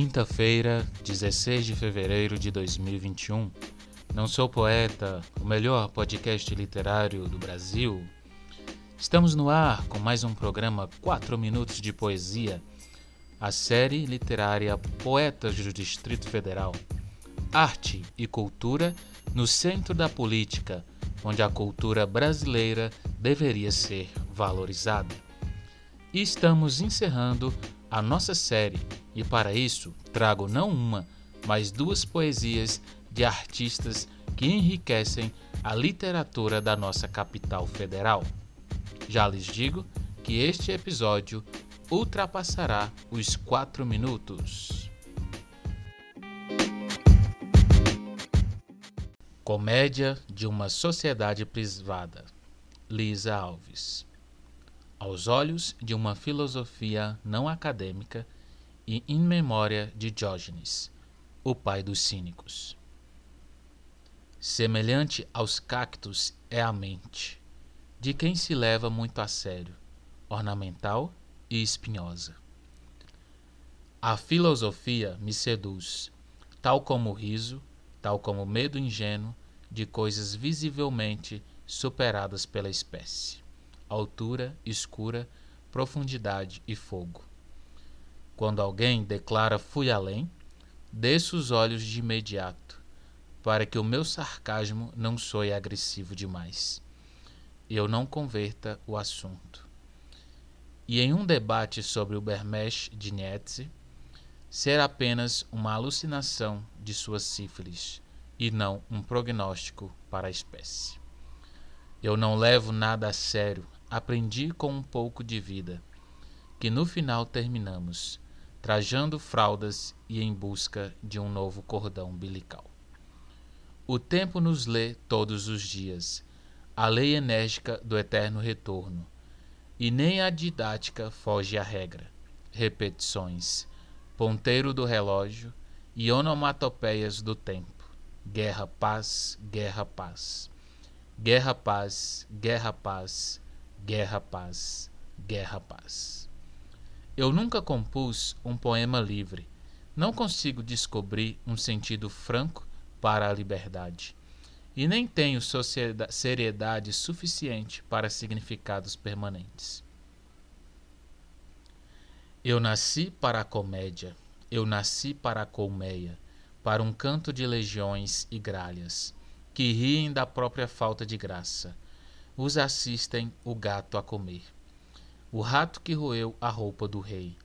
Quinta-feira, 16 de fevereiro de 2021. Não sou poeta, o melhor podcast literário do Brasil. Estamos no ar com mais um programa 4 Minutos de Poesia, a série literária Poetas do Distrito Federal. Arte e cultura no centro da política, onde a cultura brasileira deveria ser valorizada. E estamos encerrando a nossa série e para isso trago não uma, mas duas poesias de artistas que enriquecem a literatura da nossa capital federal. Já lhes digo que este episódio ultrapassará os quatro minutos. Comédia de uma sociedade privada. Lisa Alves aos olhos de uma filosofia não acadêmica e in memória de Diógenes, o pai dos cínicos. Semelhante aos cactos é a mente, de quem se leva muito a sério, ornamental e espinhosa. A filosofia me seduz, tal como o riso, tal como o medo ingênuo de coisas visivelmente superadas pela espécie altura, escura, profundidade e fogo. Quando alguém declara fui além, desço os olhos de imediato, para que o meu sarcasmo não soe agressivo demais. Eu não converta o assunto. E em um debate sobre o Bermesh de Nietzsche, ser apenas uma alucinação de sua sífilis e não um prognóstico para a espécie. Eu não levo nada a sério aprendi com um pouco de vida, que no final terminamos, trajando fraldas e em busca de um novo cordão umbilical. O tempo nos lê todos os dias, a lei enérgica do eterno retorno, e nem a didática foge à regra. Repetições, ponteiro do relógio e onomatopeias do tempo. Guerra, paz, guerra, paz. Guerra, paz, guerra, paz Guerra, paz, guerra, paz. Eu nunca compus um poema livre. Não consigo descobrir um sentido franco para a liberdade. E nem tenho seriedade suficiente para significados permanentes. Eu nasci para a comédia, eu nasci para a colmeia, para um canto de legiões e gralhas, que riem da própria falta de graça os assistem o gato a comer. O rato que roeu a roupa do rei.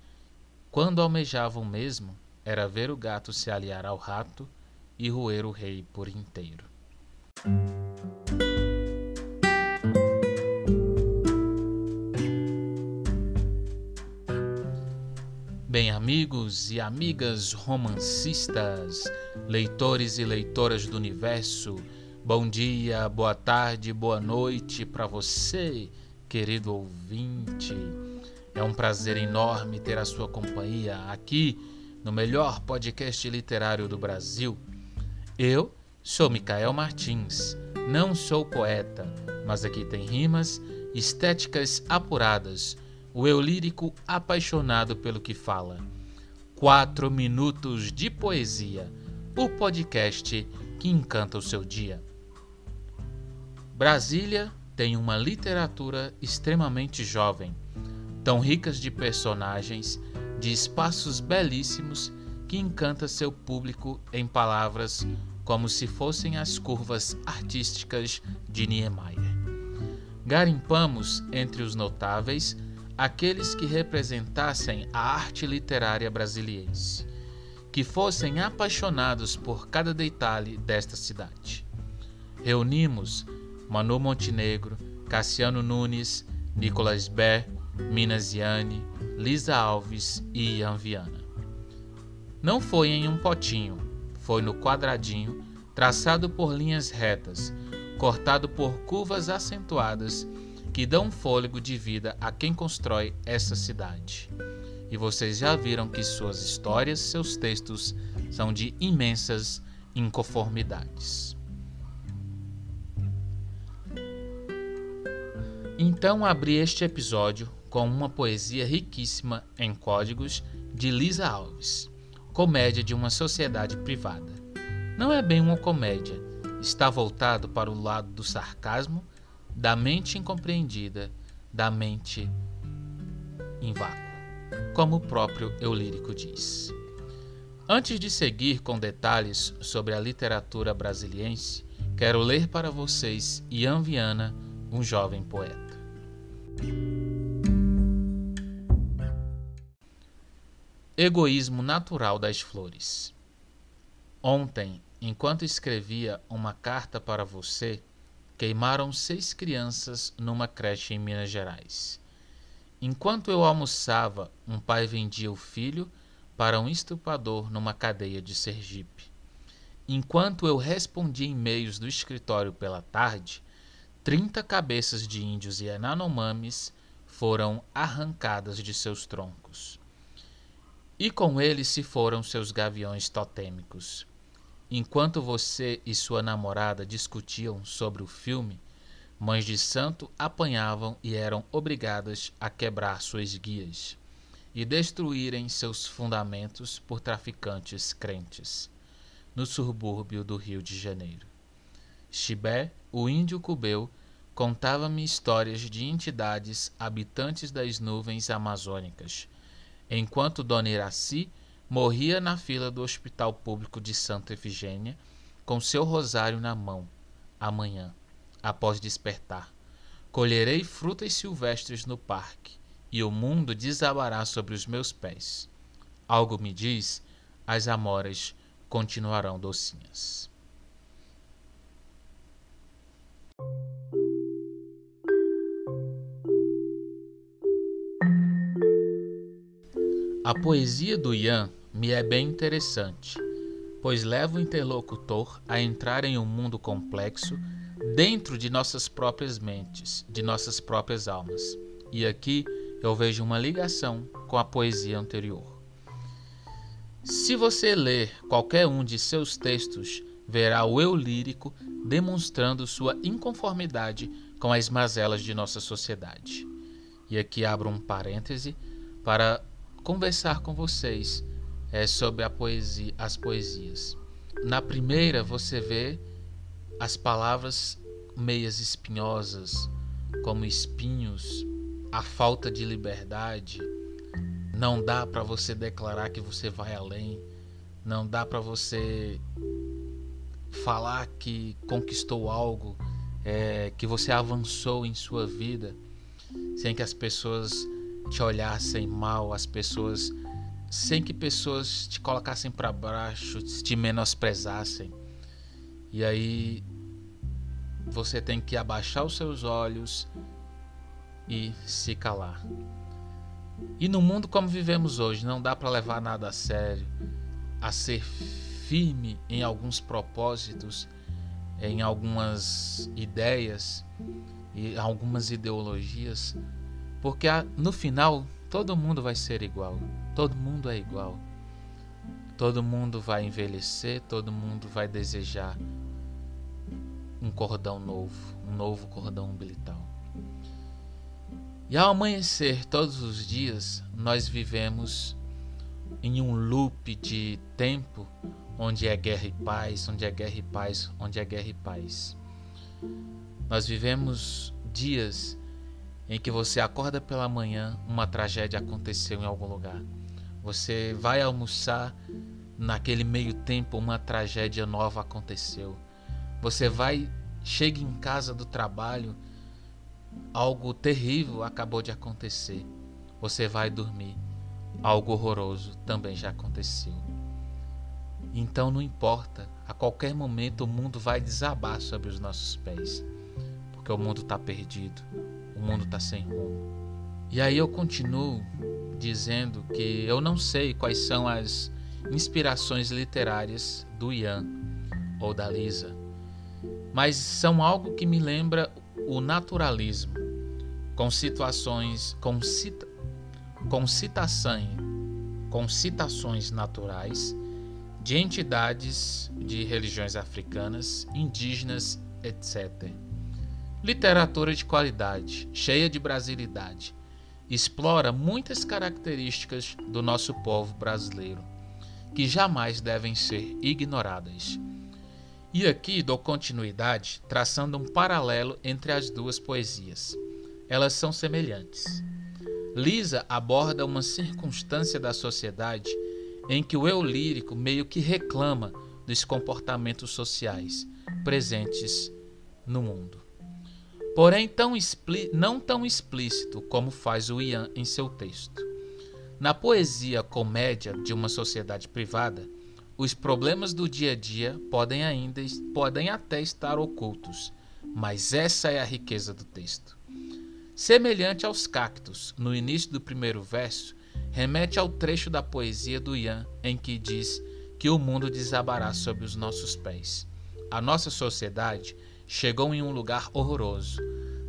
Quando almejavam mesmo, era ver o gato se aliar ao rato e roer o rei por inteiro. Bem, amigos e amigas romancistas, leitores e leitoras do universo, Bom dia, boa tarde, boa noite para você, querido ouvinte. É um prazer enorme ter a sua companhia aqui no melhor podcast literário do Brasil. Eu sou Micael Martins, não sou poeta, mas aqui tem rimas, estéticas apuradas, o eu lírico apaixonado pelo que fala. Quatro minutos de poesia, o podcast que encanta o seu dia. Brasília tem uma literatura extremamente jovem, tão ricas de personagens, de espaços belíssimos que encanta seu público em palavras como se fossem as curvas artísticas de Niemeyer. Garimpamos entre os notáveis aqueles que representassem a arte literária brasiliense, que fossem apaixonados por cada detalhe desta cidade. Reunimos Manu Montenegro, Cassiano Nunes, Nicolas Ber, Minas Ziane, Lisa Alves e Ian Viana. Não foi em um potinho, foi no quadradinho, traçado por linhas retas, cortado por curvas acentuadas que dão fôlego de vida a quem constrói essa cidade. E vocês já viram que suas histórias, seus textos são de imensas inconformidades. Então abri este episódio com uma poesia riquíssima em códigos de Lisa Alves. comédia de uma sociedade privada. Não é bem uma comédia, está voltado para o lado do sarcasmo, da mente incompreendida, da mente em vácuo, como o próprio Eulírico diz. Antes de seguir com detalhes sobre a literatura brasiliense, quero ler para vocês Ian Viana, um jovem poeta. Egoísmo natural das flores. Ontem, enquanto escrevia uma carta para você, queimaram seis crianças numa creche em Minas Gerais. Enquanto eu almoçava, um pai vendia o filho para um estuprador numa cadeia de Sergipe. Enquanto eu respondia e-mails do escritório pela tarde, 30 cabeças de índios e Yanomamis foram arrancadas de seus troncos. E com eles se foram seus gaviões totêmicos. Enquanto você e sua namorada discutiam sobre o filme, mães de santo apanhavam e eram obrigadas a quebrar suas guias e destruírem seus fundamentos por traficantes crentes, no subúrbio do Rio de Janeiro. Chibé, o índio cubeu, contava-me histórias de entidades habitantes das nuvens amazônicas, enquanto Dona Iraci morria na fila do Hospital Público de Santa Efigênia com seu rosário na mão. Amanhã, após despertar, colherei frutas silvestres no parque e o mundo desabará sobre os meus pés. Algo me diz, as amoras continuarão docinhas. A poesia do Ian me é bem interessante, pois leva o interlocutor a entrar em um mundo complexo dentro de nossas próprias mentes, de nossas próprias almas. E aqui eu vejo uma ligação com a poesia anterior. Se você ler qualquer um de seus textos, verá o eu lírico demonstrando sua inconformidade com as mazelas de nossa sociedade. E aqui abro um parêntese para conversar com vocês é, sobre poesia, as poesias. Na primeira você vê as palavras meias espinhosas, como espinhos, a falta de liberdade. Não dá para você declarar que você vai além. Não dá para você falar que conquistou algo, é, que você avançou em sua vida, sem que as pessoas te olhassem mal, as pessoas sem que pessoas te colocassem para baixo, te menosprezassem. E aí você tem que abaixar os seus olhos e se calar. E no mundo como vivemos hoje, não dá para levar nada a sério, a ser firme em alguns propósitos, em algumas ideias e algumas ideologias, porque no final todo mundo vai ser igual. Todo mundo é igual. Todo mundo vai envelhecer, todo mundo vai desejar um cordão novo, um novo cordão umbilical. E ao amanhecer todos os dias, nós vivemos em um loop de tempo onde é guerra e paz, onde é guerra e paz, onde é guerra e paz. Nós vivemos dias em que você acorda pela manhã, uma tragédia aconteceu em algum lugar. Você vai almoçar, naquele meio tempo uma tragédia nova aconteceu. Você vai, chega em casa do trabalho, algo terrível acabou de acontecer. Você vai dormir, algo horroroso também já aconteceu. Então não importa, a qualquer momento o mundo vai desabar sobre os nossos pés, porque o mundo está perdido, mundo está sem rumo. E aí eu continuo dizendo que eu não sei quais são as inspirações literárias do Ian ou da Lisa, mas são algo que me lembra o naturalismo, com situações, com, cita, com citação, com citações naturais de entidades de religiões africanas, indígenas, etc. Literatura de qualidade, cheia de brasilidade, explora muitas características do nosso povo brasileiro, que jamais devem ser ignoradas. E aqui dou continuidade, traçando um paralelo entre as duas poesias. Elas são semelhantes. Lisa aborda uma circunstância da sociedade em que o eu lírico meio que reclama dos comportamentos sociais presentes no mundo. Porém, tão não tão explícito como faz o Ian em seu texto. Na poesia comédia de uma sociedade privada, os problemas do dia a dia podem ainda podem até estar ocultos, mas essa é a riqueza do texto. Semelhante aos cactos, no início do primeiro verso, remete ao trecho da poesia do Ian em que diz que o mundo desabará sob os nossos pés. A nossa sociedade chegou em um lugar horroroso.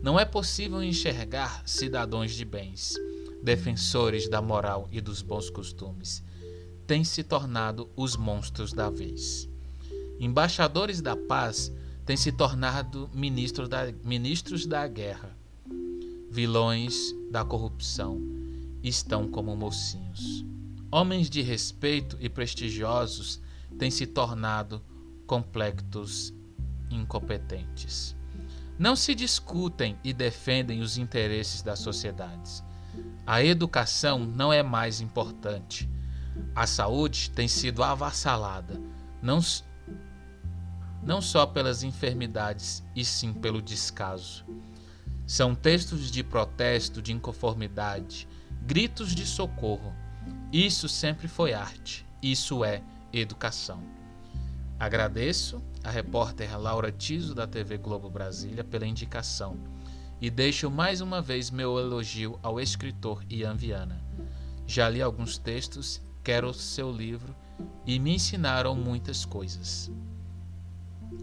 Não é possível enxergar cidadãos de bens, defensores da moral e dos bons costumes. Têm se tornado os monstros da vez. Embaixadores da paz têm se tornado ministros da, ministros da guerra. Vilões da corrupção estão como mocinhos. Homens de respeito e prestigiosos têm se tornado complexos incompetentes. Não se discutem e defendem os interesses das sociedades. A educação não é mais importante. A saúde tem sido avassalada, não, não só pelas enfermidades, e sim pelo descaso. São textos de protesto, de inconformidade, gritos de socorro. Isso sempre foi arte, isso é educação. Agradeço a repórter Laura Tiso da TV Globo Brasília pela indicação e deixo mais uma vez meu elogio ao escritor Ian Viana. Já li alguns textos, quero seu livro e me ensinaram muitas coisas.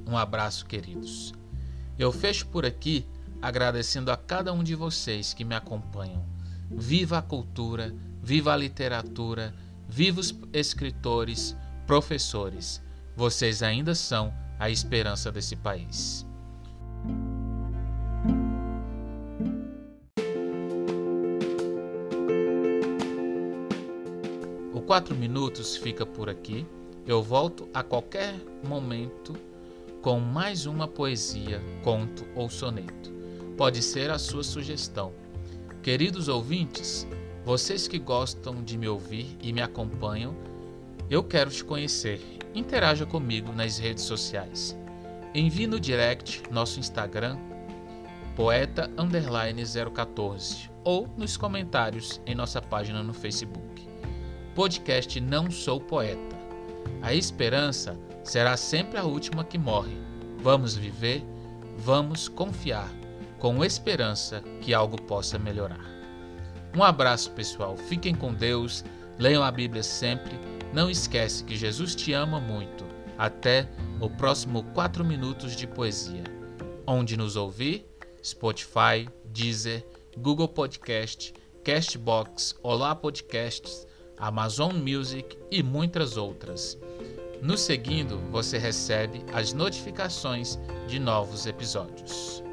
Um abraço, queridos. Eu fecho por aqui agradecendo a cada um de vocês que me acompanham. Viva a cultura, viva a literatura, viva os escritores, professores. Vocês ainda são a esperança desse país. O 4 Minutos fica por aqui. Eu volto a qualquer momento com mais uma poesia, conto ou soneto. Pode ser a sua sugestão. Queridos ouvintes, vocês que gostam de me ouvir e me acompanham, eu quero te conhecer. Interaja comigo nas redes sociais. Envie no direct nosso Instagram, poeta 014, ou nos comentários em nossa página no Facebook. Podcast Não Sou Poeta. A esperança será sempre a última que morre. Vamos viver, vamos confiar, com esperança que algo possa melhorar. Um abraço, pessoal. Fiquem com Deus. Leiam a Bíblia sempre não esquece que Jesus te ama muito. Até o próximo 4 minutos de poesia. Onde nos ouvir? Spotify, Deezer, Google Podcast, Castbox, Olá Podcasts, Amazon Music e muitas outras. Nos seguindo, você recebe as notificações de novos episódios.